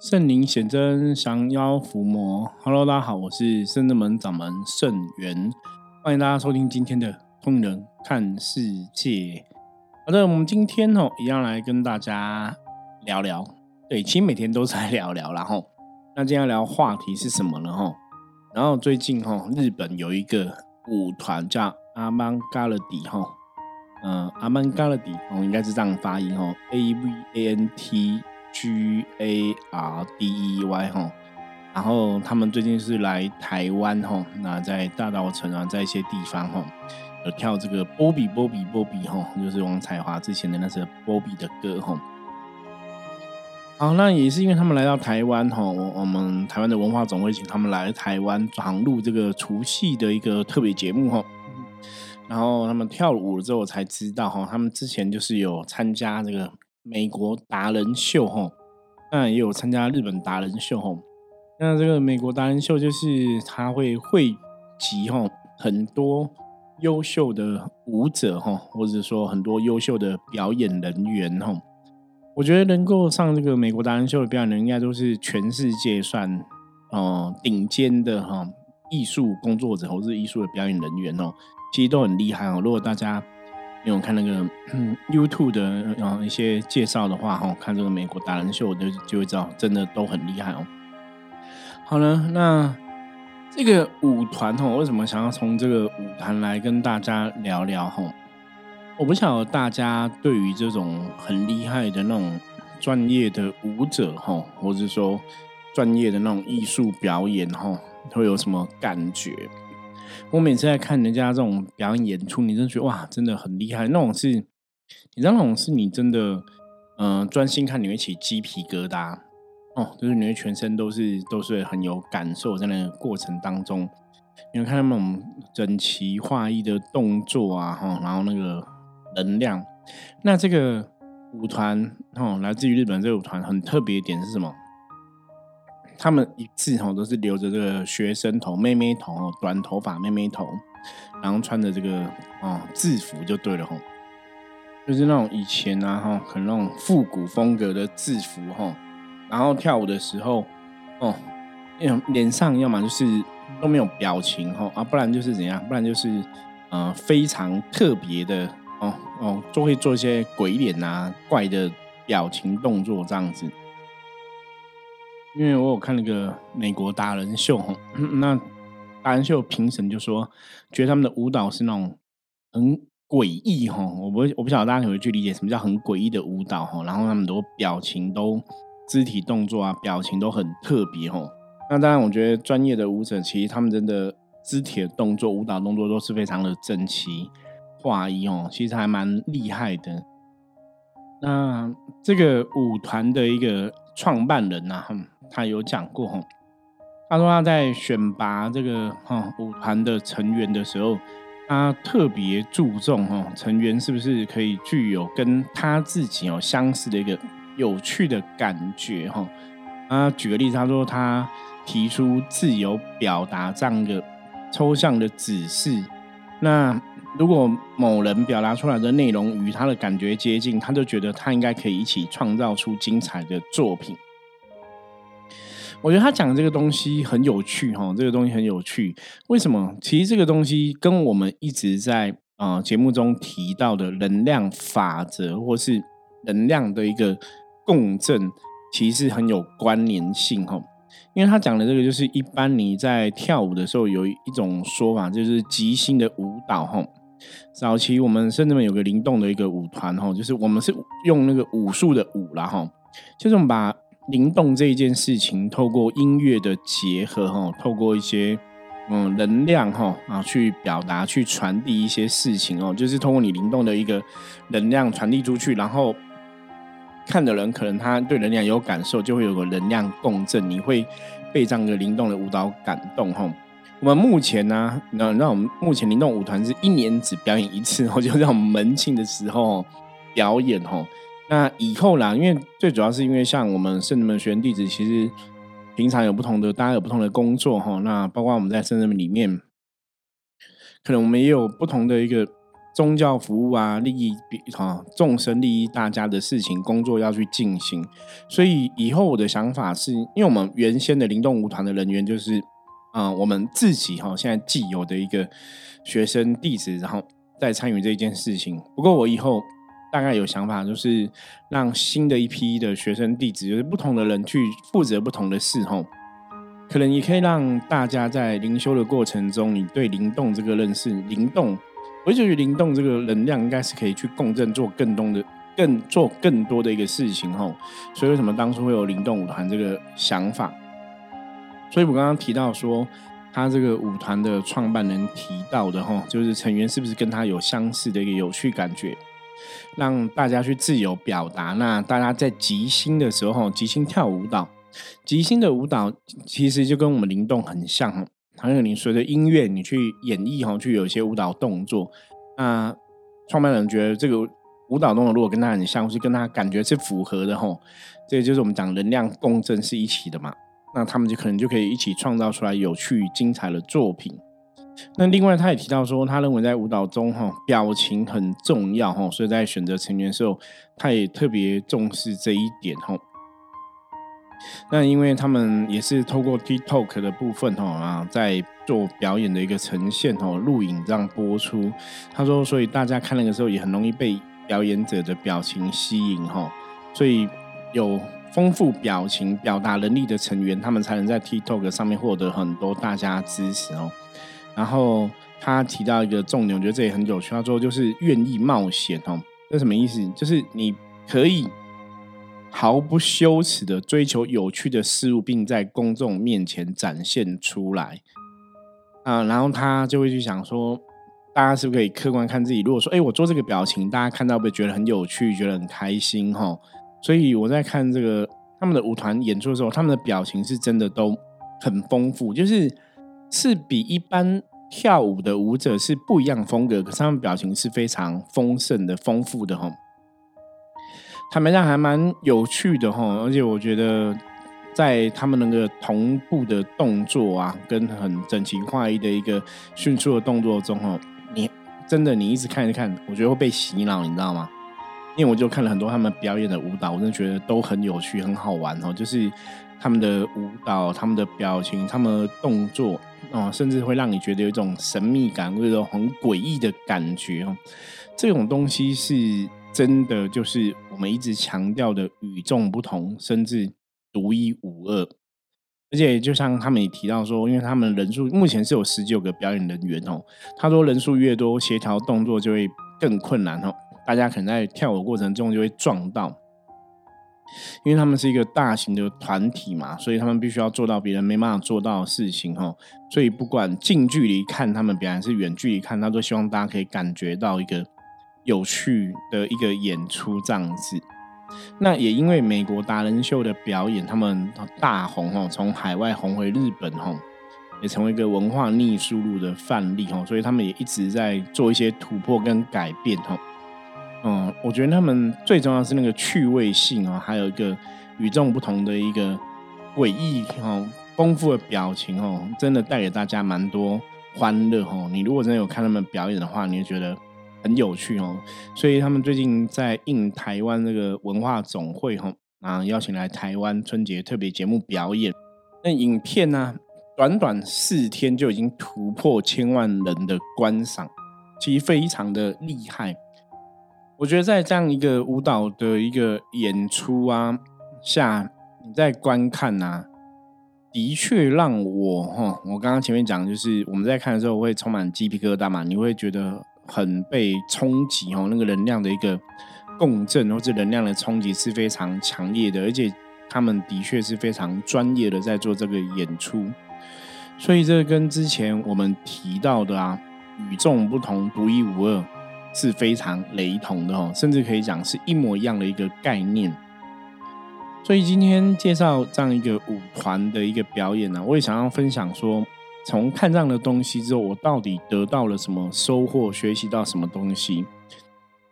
圣灵显真，降妖伏魔。Hello，大家好，我是圣智门掌门圣元，欢迎大家收听今天的《通人看世界》。好的，我们今天哦，一样来跟大家聊聊。对，其实每天都在聊聊，然后那今天聊话题是什么呢？哈，然后最近哈，日本有一个舞团叫阿曼嘎勒迪哈，嗯，阿曼嘎勒迪哦，应该是这样发音哦，A V A N T。G A R D E Y 哈，然后他们最近是来台湾哈，那在大道城啊，在一些地方哈，有跳这个波比波比波比哈，就是王彩华之前的那首波比的歌哈。好，那也是因为他们来到台湾哈，我我们台湾的文化总会请他们来台湾转录这个除夕的一个特别节目哈。然后他们跳舞了之后，我才知道哈，他们之前就是有参加这个。美国达人秀哈，那也有参加日本达人秀哈。那这个美国达人秀就是他会汇集哈很多优秀的舞者哈，或者说很多优秀的表演人员哈。我觉得能够上这个美国达人秀的表演人，应该都是全世界算哦顶尖的哈艺术工作者或者艺术的表演人员哦，其实都很厉害哦。如果大家因为我看那个嗯 YouTube 的然后一些介绍的话，哈，看这个美国达人秀，我就就会知道，真的都很厉害哦。好了，那这个舞团哈，为什么想要从这个舞团来跟大家聊聊哈？我不晓得大家对于这种很厉害的那种专业的舞者哈，或者说专业的那种艺术表演哈，会有什么感觉？我每次在看人家这种表演演出，你真觉得哇，真的很厉害。那种是，你知道那种是你真的，嗯，专心看你会起鸡皮疙瘩哦，就是你会全身都是都是很有感受，在那个过程当中，你会看到那种整齐划一的动作啊，哈，然后那个能量。那这个舞团哦，来自于日本这个舞团很特别点是什么？他们一次吼都是留着这个学生头、妹妹头哦，短头发妹妹头，然后穿着这个哦制服就对了吼，就是那种以前啊哈，可能那种复古风格的制服哈，然后跳舞的时候哦，脸上要么就是都没有表情哈，啊，不然就是怎样，不然就是呃非常特别的哦哦，就会做一些鬼脸啊、怪的表情动作这样子。因为我有看那个美国达人秀哈，那达人秀评审就说，觉得他们的舞蹈是那种很诡异哈，我不我不晓得大家可不可以去理解什么叫很诡异的舞蹈哈，然后他们都表情都肢体动作啊，表情都很特别哈。那当然，我觉得专业的舞者其实他们真的肢体的动作、舞蹈动作都是非常的整齐划一哦，其实还蛮厉害的。那这个舞团的一个创办人呐，他有讲过哈，他说他在选拔这个哈舞团的成员的时候，他特别注重哈成员是不是可以具有跟他自己有相似的一个有趣的感觉哈。啊，举个例子，他说他提出自由表达这样一个抽象的指示，那如果某人表达出来的内容与他的感觉接近，他就觉得他应该可以一起创造出精彩的作品。我觉得他讲的这个东西很有趣哈，这个东西很有趣。为什么？其实这个东西跟我们一直在啊节目中提到的能量法则，或是能量的一个共振，其实很有关联性哈。因为他讲的这个，就是一般你在跳舞的时候有一种说法，就是即兴的舞蹈哈。早期我们甚至们有个灵动的一个舞团哈，就是我们是用那个武术的舞啦哈，就是我们把。灵动这一件事情，透过音乐的结合，哈，透过一些嗯能量，哈啊，去表达、去传递一些事情哦，就是通过你灵动的一个能量传递出去，然后看的人可能他对能量有感受，就会有个能量共振，你会被这样一个灵动的舞蹈感动，哈。我们目前呢，那那我们目前灵动舞团是一年只表演一次，哦，就在我们门庆的时候表演，哈。那以后啦，因为最主要是因为像我们圣人门学员弟子，其实平常有不同的，大家有不同的工作哈。那包括我们在圣人门里面，可能我们也有不同的一个宗教服务啊，利益哈众生利益大家的事情工作要去进行。所以以后我的想法是，因为我们原先的灵动舞团的人员就是，啊，我们自己哈现在既有的一个学生弟子，然后再参与这件事情。不过我以后大概有想法，就是让新的一批的学生弟子，就是不同的人去负责不同的事吼。可能也可以让大家在灵修的过程中，你对灵动这个认识，灵动，我就觉得灵动这个能量应该是可以去共振，做更多的、更做更多的一个事情吼。所以为什么当初会有灵动舞团这个想法？所以我刚刚提到说，他这个舞团的创办人提到的吼，就是成员是不是跟他有相似的一个有趣感觉，让大家去自由表达。那大家在即兴的时候，即兴跳舞蹈。即兴的舞蹈其实就跟我们灵动很像，还有你随着音乐你去演绎哈，去有一些舞蹈动作。那创办人觉得这个舞蹈动作如果跟他很像，是跟他感觉是符合的哈，这就是我们讲能量共振是一起的嘛。那他们就可能就可以一起创造出来有趣精彩的作品。那另外他也提到说，他认为在舞蹈中哈表情很重要哈，所以在选择成员的时候，他也特别重视这一点哈。那因为他们也是透过 TikTok 的部分哈啊，在做表演的一个呈现哈，录影这样播出。他说，所以大家看那个时候也很容易被表演者的表情吸引哈。所以有丰富表情表达能力的成员，他们才能在 TikTok 上面获得很多大家支持哦。然后他提到一个重点，我觉得这也很有趣。他说，就是愿意冒险哦。这什么意思？就是你可以。毫不羞耻的追求有趣的事物，并在公众面前展现出来啊！然后他就会去想说，大家是不是可以客观看自己？如果说，哎，我做这个表情，大家看到会觉得很有趣，觉得很开心哈？所以我在看这个他们的舞团演出的时候，他们的表情是真的都很丰富，就是是比一般跳舞的舞者是不一样风格，可是他们表情是非常丰盛的、丰富的哈。坦白讲还蛮有趣的哈，而且我觉得在他们那个同步的动作啊，跟很整齐划一的一个迅速的动作中哈，你真的你一直看一看，我觉得会被洗脑，你知道吗？因为我就看了很多他们表演的舞蹈，我真的觉得都很有趣、很好玩哦。就是他们的舞蹈、他们的表情、他们的动作哦，甚至会让你觉得有一种神秘感，或者很诡异的感觉哦。这种东西是。真的就是我们一直强调的与众不同，甚至独一无二。而且就像他们也提到说，因为他们人数目前是有十九个表演人员哦。他说人数越多，协调动作就会更困难哦。大家可能在跳舞过程中就会撞到，因为他们是一个大型的团体嘛，所以他们必须要做到别人没办法做到的事情哦。所以不管近距离看他们表演，是远距离看，他都希望大家可以感觉到一个。有趣的一个演出这样子，那也因为美国达人秀的表演，他们大红哦，从海外红回日本哦，也成为一个文化逆输入的范例哦，所以他们也一直在做一些突破跟改变哦。嗯，我觉得他们最重要是那个趣味性哦，还有一个与众不同的一个诡异哦，丰富的表情哦，真的带给大家蛮多欢乐哦。你如果真的有看他们表演的话，你会觉得。很有趣哦，所以他们最近在应台湾那个文化总会哈啊邀请来台湾春节特别节目表演。那影片呢，短短四天就已经突破千万人的观赏，其实非常的厉害。我觉得在这样一个舞蹈的一个演出啊下，你在观看呐，的确让我哈，我刚刚前面讲就是我们在看的时候会充满鸡皮疙瘩嘛，你会觉得。很被冲击哦，那个能量的一个共振或者能量的冲击是非常强烈的，而且他们的确是非常专业的在做这个演出，所以这跟之前我们提到的啊与众不同、独一无二是非常雷同的哦，甚至可以讲是一模一样的一个概念。所以今天介绍这样一个舞团的一个表演呢，我也想要分享说。从看这样的东西之后，我到底得到了什么收获？学习到什么东西？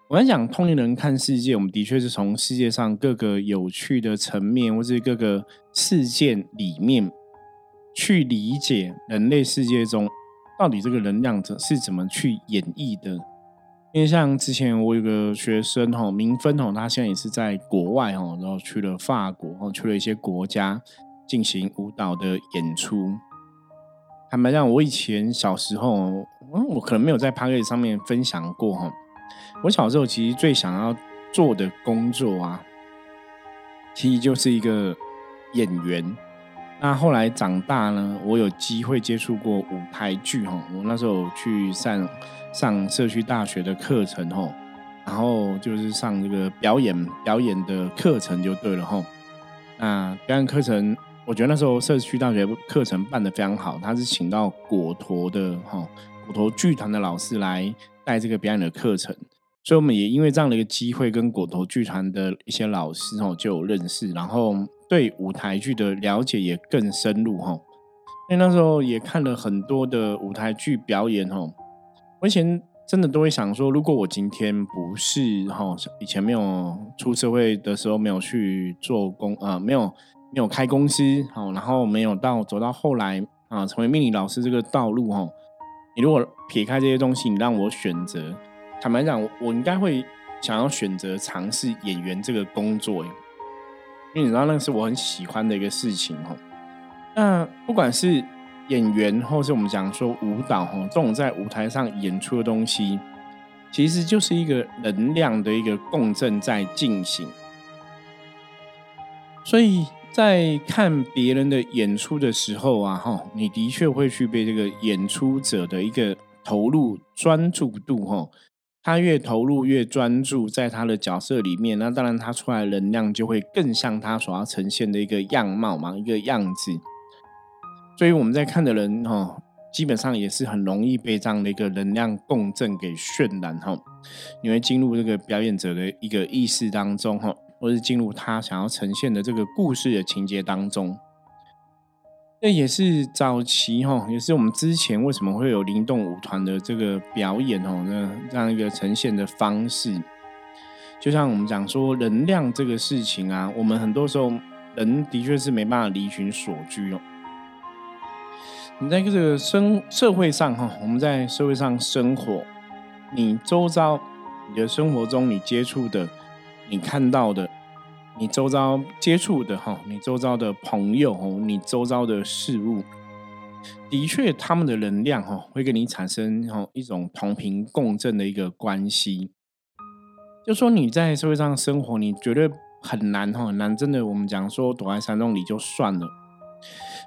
我在讲通灵人看世界，我们的确是从世界上各个有趣的层面，或是各个事件里面去理解人类世界中到底这个能量者是怎么去演绎的。因为像之前我有个学生哈，明芬哈，他现在也是在国外哦，然后去了法国，哦，去了一些国家进行舞蹈的演出。坦白讲，我以前小时候，嗯，我可能没有在 p a r k 上面分享过哈。我小时候其实最想要做的工作啊，其实就是一个演员。那后来长大呢，我有机会接触过舞台剧哈。我那时候去上上社区大学的课程哈，然后就是上这个表演表演的课程就对了哈。那表演课程。我觉得那时候社区大学课程办得非常好，他是请到果陀的哈果陀剧团的老师来带这个表演的课程，所以我们也因为这样的一个机会，跟果陀剧团的一些老师哦就有认识，然后对舞台剧的了解也更深入哈。因为那时候也看了很多的舞台剧表演哦，我以前真的都会想说，如果我今天不是哈以前没有出社会的时候没有去做工啊没有。没有开公司，好，然后没有到走到后来啊，成为命理老师这个道路，哈，你如果撇开这些东西，你让我选择，坦白讲，我应该会想要选择尝试演员这个工作，因为你知道那是我很喜欢的一个事情，哦。那不管是演员，或是我们讲说舞蹈，哈，这种在舞台上演出的东西，其实就是一个能量的一个共振在进行，所以。在看别人的演出的时候啊，哈，你的确会去被这个演出者的一个投入专注度，哈，他越投入越专注在他的角色里面，那当然他出来的能量就会更像他所要呈现的一个样貌嘛，一个样子。所以我们在看的人，哈，基本上也是很容易被这样的一个能量共振给渲染，哈，你会进入这个表演者的一个意识当中，哈。或是进入他想要呈现的这个故事的情节当中，这也是早期哈，也是我们之前为什么会有灵动舞团的这个表演哦，那这样一个呈现的方式。就像我们讲说能量这个事情啊，我们很多时候人的确是没办法离群所居哦。你在这个生社会上哈，我们在社会上生活，你周遭你的生活中你接触的。你看到的，你周遭接触的哈，你周遭的朋友哦，你周遭的事物，的确，他们的能量哈，会跟你产生哈一种同频共振的一个关系。就说你在社会上生活，你绝对很难哈，很难真的。我们讲说躲在山洞里就算了，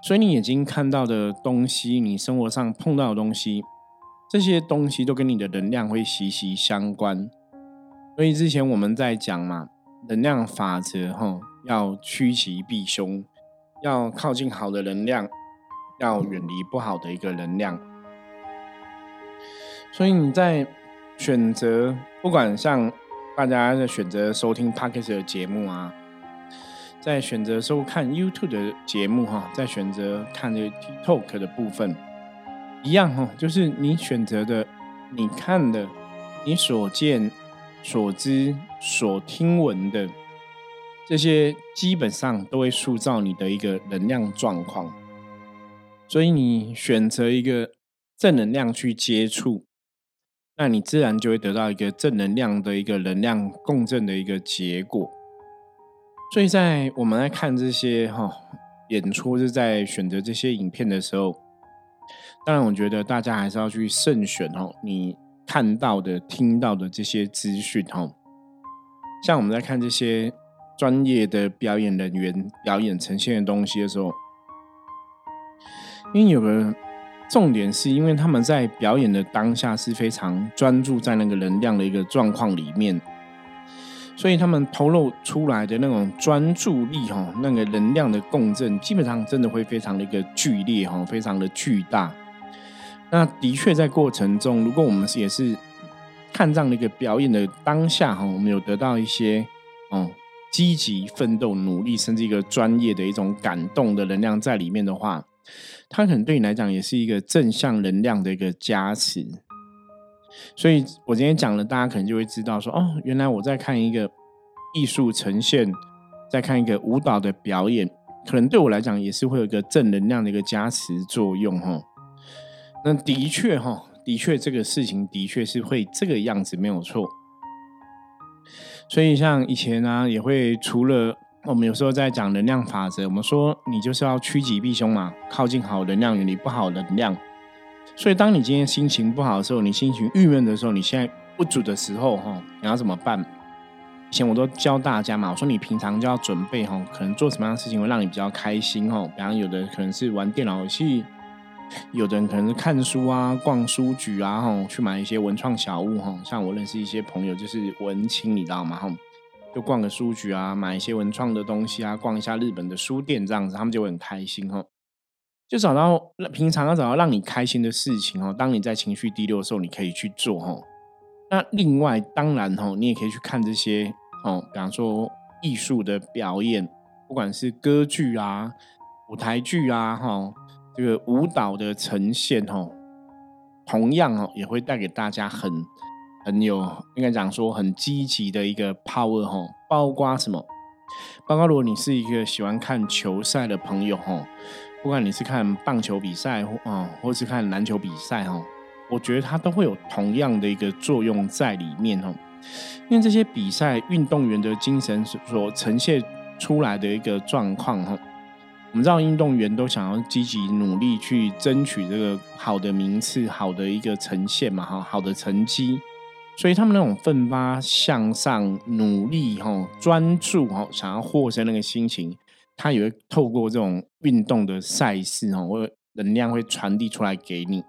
所以你眼睛看到的东西，你生活上碰到的东西，这些东西都跟你的能量会息息相关。所以之前我们在讲嘛，能量法则哈，要趋吉避凶，要靠近好的能量，要远离不好的一个能量。所以你在选择，不管像大家在选择收听 p o d c a s 的节目啊，在选择收看 YouTube 的节目哈，在选择看这 TikTok 的部分，一样哈，就是你选择的，你看的，你所见。所知、所听闻的这些，基本上都会塑造你的一个能量状况。所以，你选择一个正能量去接触，那你自然就会得到一个正能量的一个能量共振的一个结果。所以在我们来看这些哈演出，是在选择这些影片的时候，当然，我觉得大家还是要去慎选哦，你。看到的、听到的这些资讯，哈，像我们在看这些专业的表演人员表演呈现的东西的时候，因为有个重点，是因为他们在表演的当下是非常专注在那个能量的一个状况里面，所以他们透露出来的那种专注力，哈，那个能量的共振，基本上真的会非常的一个剧烈，哈，非常的巨大。那的确，在过程中，如果我们也是看这样的一个表演的当下哈，我们有得到一些哦积极奋斗、努力，甚至一个专业的一种感动的能量在里面的话，它可能对你来讲也是一个正向能量的一个加持。所以我今天讲了，大家可能就会知道说，哦，原来我在看一个艺术呈现，在看一个舞蹈的表演，可能对我来讲也是会有一个正能量的一个加持作用哈。那的确哈，的确这个事情的确是会这个样子，没有错。所以像以前呢，也会除了我们有时候在讲能量法则，我们说你就是要趋吉避凶嘛，靠近好能量，远离不好能量。所以当你今天心情不好的时候，你心情郁闷的时候，你现在不足的时候，哈，你要怎么办？以前我都教大家嘛，我说你平常就要准备哈，可能做什么样的事情会让你比较开心哈。比方有的可能是玩电脑游戏，有的人可能是看书啊、逛书局啊，哈，去买一些文创小物哈。像我认识一些朋友就是文青，你知道吗？哈，就逛个书局啊，买一些文创的东西啊，逛一下日本的书店这样子，他们就会很开心哈。就找到平常要找到让你开心的事情哦。当你在情绪低落的时候，你可以去做哈。那另外，当然哈，你也可以去看这些哦，比方说艺术的表演，不管是歌剧啊、舞台剧啊，哈，这个舞蹈的呈现哦，同样哦，也会带给大家很很有应该讲说很积极的一个 power 哈。包括什么？包括如果你是一个喜欢看球赛的朋友哈，不管你是看棒球比赛或啊，或是看篮球比赛哈。我觉得它都会有同样的一个作用在里面哦，因为这些比赛运动员的精神所呈现出来的一个状况哈，我们知道运动员都想要积极努力去争取这个好的名次、好的一个呈现嘛哈，好的成绩，所以他们那种奋发向上、努力哈、专注哈，想要获胜那个心情，他也会透过这种运动的赛事哈，或能量会传递出来给你。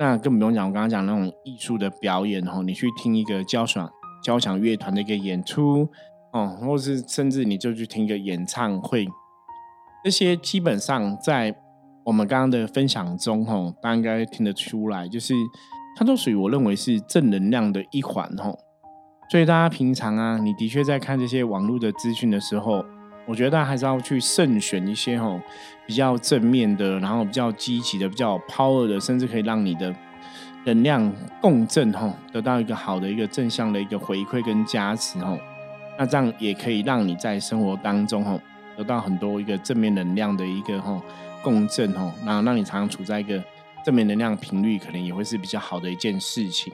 那更不用讲，我刚刚讲那种艺术的表演哦，你去听一个交响交响乐团的一个演出哦，或是甚至你就去听一个演唱会，这些基本上在我们刚刚的分享中吼，大家应该听得出来，就是它都属于我认为是正能量的一环吼。所以大家平常啊，你的确在看这些网络的资讯的时候。我觉得大家还是要去慎选一些吼比较正面的，然后比较积极的、比较 power 的，甚至可以让你的能量共振吼，得到一个好的一个正向的一个回馈跟加持吼。那这样也可以让你在生活当中哈得到很多一个正面能量的一个哈共振哈，那让你常常处在一个正面能量频率，可能也会是比较好的一件事情。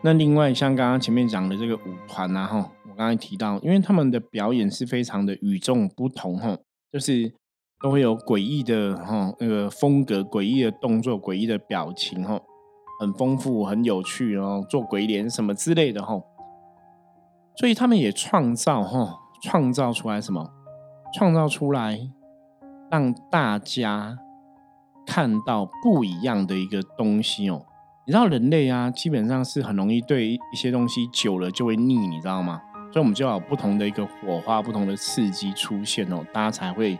那另外像刚刚前面讲的这个舞团啊，哈，我刚才提到，因为他们的表演是非常的与众不同，哈，就是都会有诡异的哈那个风格、诡异的动作、诡异的表情，哈，很丰富、很有趣哦，做鬼脸什么之类的，哈，所以他们也创造哈，创造出来什么？创造出来让大家看到不一样的一个东西哦。你知道人类啊，基本上是很容易对一些东西久了就会腻，你知道吗？所以我们就要有不同的一个火花、不同的刺激出现哦，大家才会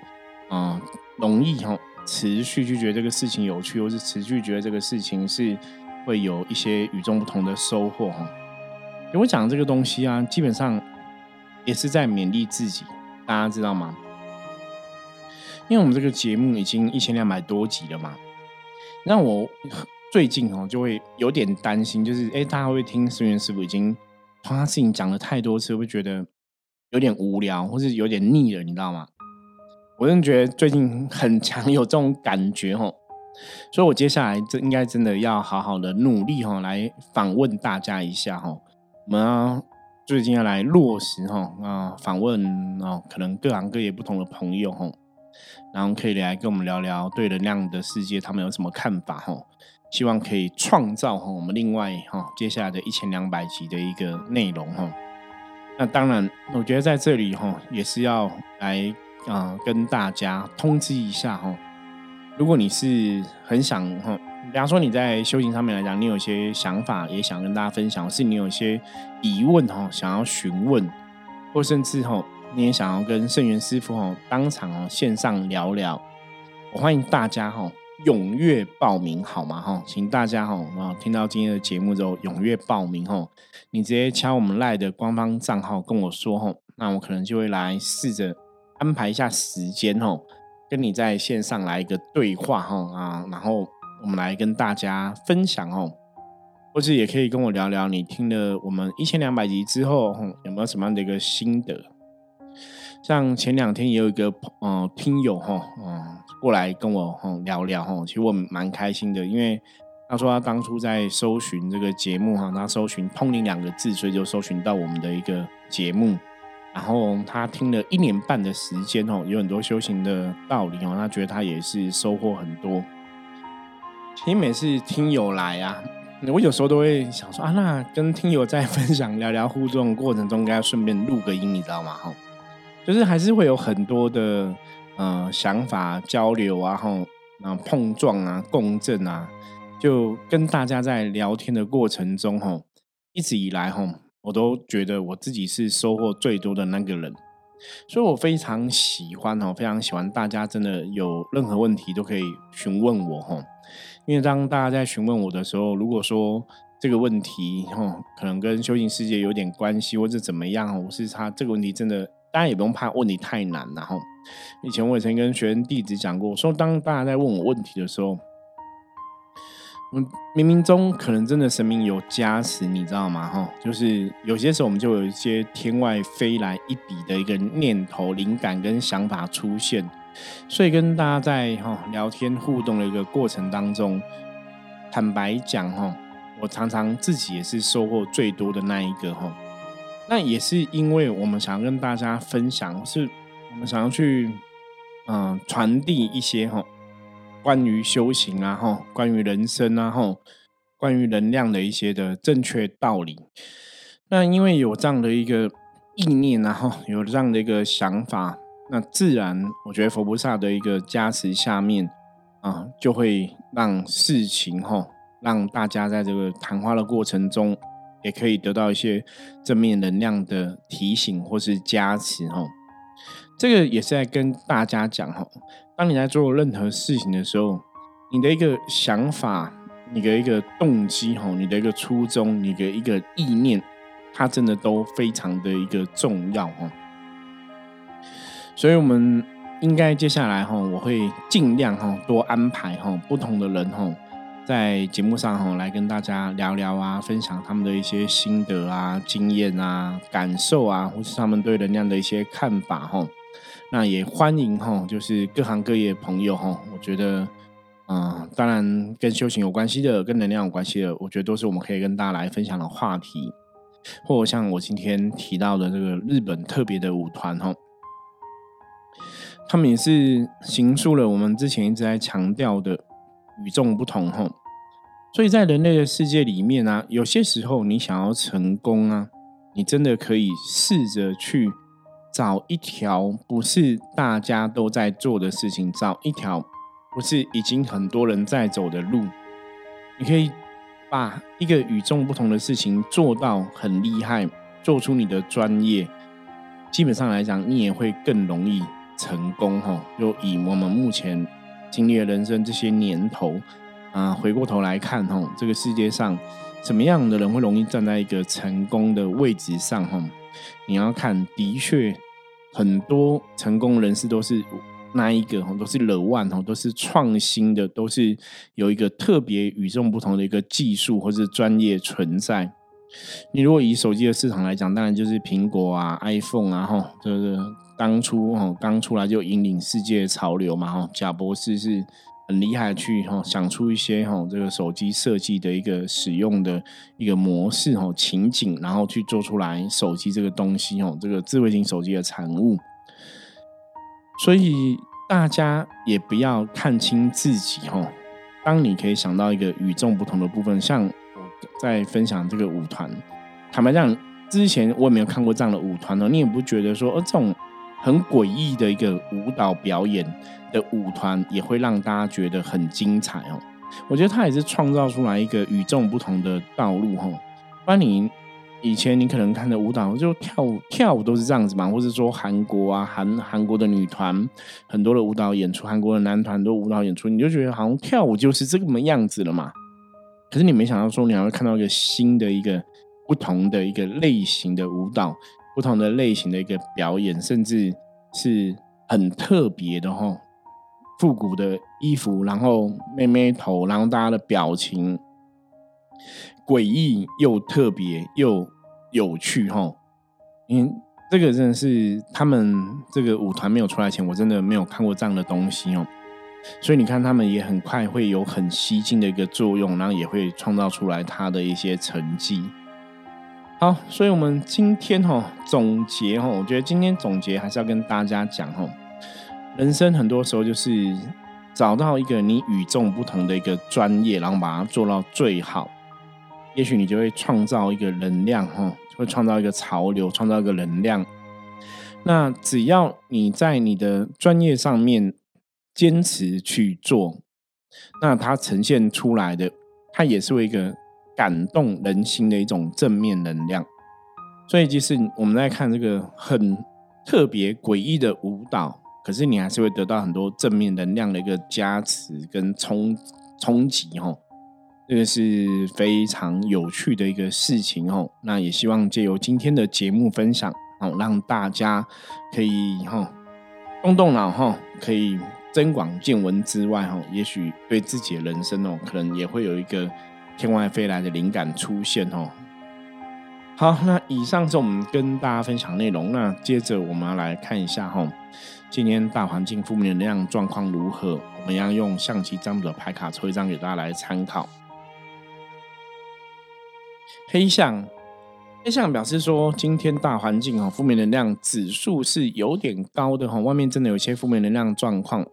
嗯容易哈持续去觉得这个事情有趣，或是持续觉得这个事情是会有一些与众不同的收获哈。我讲这个东西啊，基本上也是在勉励自己，大家知道吗？因为我们这个节目已经一千两百多集了嘛，那我。最近哦，就会有点担心，就是哎，大家会听孙元师傅已经同样事情讲了太多次，会觉得有点无聊，或是有点腻了，你知道吗？我真的觉得最近很强有这种感觉哦，所以我接下来这应该真的要好好的努力哈，来访问大家一下哈。我们要最近要来落实哈啊，访问哦，可能各行各业不同的朋友哈，然后可以来跟我们聊聊对能量的世界他们有什么看法哈。希望可以创造哈我们另外哈接下来的一千两百集的一个内容哈。那当然，我觉得在这里哈也是要来啊跟大家通知一下哈。如果你是很想哈，比方说你在修行上面来讲，你有些想法也想跟大家分享，是你有些疑问哈想要询问，或甚至哈你也想要跟圣元师傅哈当场哦线上聊聊，我欢迎大家哈。踊跃报名好吗？哈，请大家哈啊，听到今天的节目之后，踊跃报名哈。你直接敲我们赖的官方账号跟我说哈，那我可能就会来试着安排一下时间哈，跟你在线上来一个对话哈啊，然后我们来跟大家分享哦，或者也可以跟我聊聊你听了我们一千两百集之后，有没有什么样的一个心得？像前两天也有一个朋听友哈嗯。过来跟我哈聊聊哈，其实我蛮开心的，因为他说他当初在搜寻这个节目哈，他搜寻“通灵”两个字，所以就搜寻到我们的一个节目。然后他听了一年半的时间哦，有很多修行的道理哦，他觉得他也是收获很多。其实每次听友来啊，我有时候都会想说啊，那跟听友在分享聊聊互动过程中，应该顺便录个音，你知道吗？哈，就是还是会有很多的呃想法交流啊，哈，那碰撞啊，共振啊。就跟大家在聊天的过程中，哈，一直以来，哈，我都觉得我自己是收获最多的那个人，所以我非常喜欢，哈，非常喜欢大家真的有任何问题都可以询问我，哈，因为当大家在询问我的时候，如果说这个问题，哈，可能跟修行世界有点关系，或者怎么样，我是他这个问题真的，大家也不用怕问题太难，然后，以前我也曾跟学生弟子讲过，说当大家在问我问题的时候。嗯，冥冥中可能真的神明有加持，你知道吗？哈，就是有些时候我们就有一些天外飞来一笔的一个念头、灵感跟想法出现，所以跟大家在哈聊天互动的一个过程当中，坦白讲哈，我常常自己也是收获最多的那一个哈。那也是因为我们想要跟大家分享，是我们想要去嗯传递一些哈。关于修行啊，哈，关于人生啊，哈，关于能量的一些的正确道理。那因为有这样的一个意念，然后有这样的一个想法，那自然我觉得佛菩萨的一个加持下面啊，就会让事情哈，让大家在这个谈话的过程中，也可以得到一些正面能量的提醒或是加持哈。这个也是在跟大家讲哈。当你在做任何事情的时候，你的一个想法、你的一个动机、哈，你的一个初衷、你的一个意念，它真的都非常的一个重要哈。所以，我们应该接下来哈，我会尽量哈多安排哈不同的人哈，在节目上哈来跟大家聊聊啊，分享他们的一些心得啊、经验啊、感受啊，或是他们对能量的一些看法哈。那也欢迎哈，就是各行各业朋友哈，我觉得，嗯，当然跟修行有关系的，跟能量有关系的，我觉得都是我们可以跟大家来分享的话题。或者像我今天提到的这个日本特别的舞团哈，他们也是行述了我们之前一直在强调的与众不同吼。所以在人类的世界里面呢，有些时候你想要成功啊，你真的可以试着去。找一条不是大家都在做的事情，找一条不是已经很多人在走的路，你可以把一个与众不同的事情做到很厉害，做出你的专业。基本上来讲，你也会更容易成功哈。就以我们目前经历了人生这些年头啊，回过头来看哈，这个世界上什么样的人会容易站在一个成功的位置上哈？你要看，的确。很多成功人士都是那一个哈，都是乐万哈，都是创新的，都是有一个特别与众不同的一个技术或是专业存在。你如果以手机的市场来讲，当然就是苹果啊、iPhone 啊哈，这个当初哈刚出来就引领世界潮流嘛哈。贾博士是。很厉害，去哈想出一些哈这个手机设计的一个使用的一个模式哈情景，然后去做出来手机这个东西哈这个智慧型手机的产物。所以大家也不要看清自己哈。当你可以想到一个与众不同的部分，像我在分享这个舞团，坦白讲，之前我也没有看过这样的舞团哦，你也不觉得说，呃，这种很诡异的一个舞蹈表演。的舞团也会让大家觉得很精彩哦。我觉得他也是创造出来一个与众不同的道路哈。不然你以前你可能看的舞蹈就跳舞跳舞都是这样子嘛，或者说韩国啊韩韩国的女团很多的舞蹈演出，韩国的男团都舞蹈演出，你就觉得好像跳舞就是这么样子了嘛。可是你没想到说你还会看到一个新的一个不同的一个类型的舞蹈，不同的类型的一个表演，甚至是很特别的哈。复古的衣服，然后妹妹头，然后大家的表情诡异又特别又有趣哈。因为这个真的是他们这个舞团没有出来前，我真的没有看过这样的东西哦。所以你看他们也很快会有很吸睛的一个作用，然后也会创造出来他的一些成绩。好，所以我们今天哈总结哈，我觉得今天总结还是要跟大家讲哈，人生很多时候就是找到一个你与众不同的一个专业，然后把它做到最好，也许你就会创造一个能量哈，会创造一个潮流，创造一个能量。那只要你在你的专业上面坚持去做，那它呈现出来的，它也是为一个感动人心的一种正面能量。所以，即使我们在看这个很特别诡异的舞蹈，可是你还是会得到很多正面能量的一个加持跟冲冲击哦。这个是非常有趣的一个事情哦。那也希望借由今天的节目分享。哦，让大家可以哈动动脑哈，可以增广见闻之外哈，也许对自己的人生哦，可能也会有一个天外飞来的灵感出现哦。好，那以上是我们跟大家分享内容。那接着我们要来看一下哈，今天大环境负面能量状况如何？我们要用象棋占卜的牌卡抽一张给大家来参考。黑象。黑象表示说，今天大环境哈，负面能量指数是有点高的哈，外面真的有一些负面能量状况。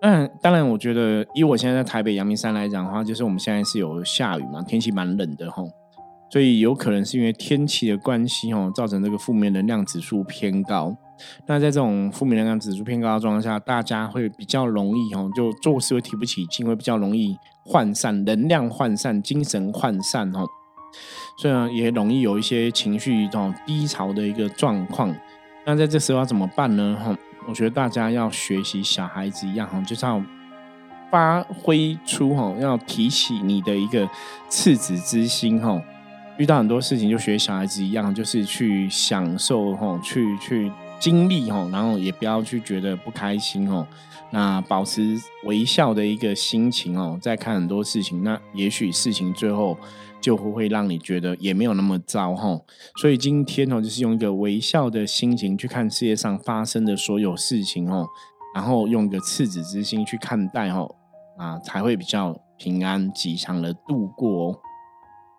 嗯，当然，我觉得以我现在在台北阳明山来讲的话，就是我们现在是有下雨嘛，天气蛮冷的吼，所以有可能是因为天气的关系哈，造成这个负面能量指数偏高。那在这种负面能量指数偏高的状况下，大家会比较容易哈，就做事会提不起劲，会比较容易涣散，能量涣散，精神涣散哈。虽然也容易有一些情绪这种低潮的一个状况，那在这时候要怎么办呢？哈，我觉得大家要学习小孩子一样哈，就是要发挥出哈，要提起你的一个赤子之心哈。遇到很多事情就学小孩子一样，就是去享受哈，去去经历哈，然后也不要去觉得不开心哦。那保持微笑的一个心情哦，在看很多事情，那也许事情最后。就会让你觉得也没有那么糟哈，所以今天哦，就是用一个微笑的心情去看世界上发生的所有事情哦，然后用一个赤子之心去看待哦，啊，才会比较平安吉祥的度过哦。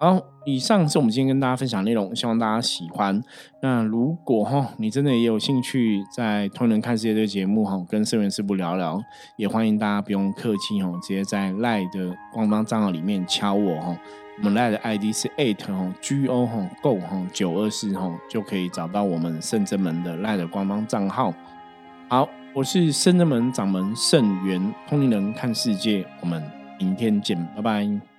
好，以上是我们今天跟大家分享内容，希望大家喜欢。那如果哈，你真的也有兴趣在《通人看世界》这个节目哈，跟圣元师傅聊聊，也欢迎大家不用客气哦，直接在赖的官方账号里面敲我哈。我们赖的 ID 是 eight 吼 G O 吼 Go 吼九二四哈，就可以找到我们圣真门的赖的官方账号。好，我是圣真门掌门圣元通灵人看世界，我们明天见，拜拜。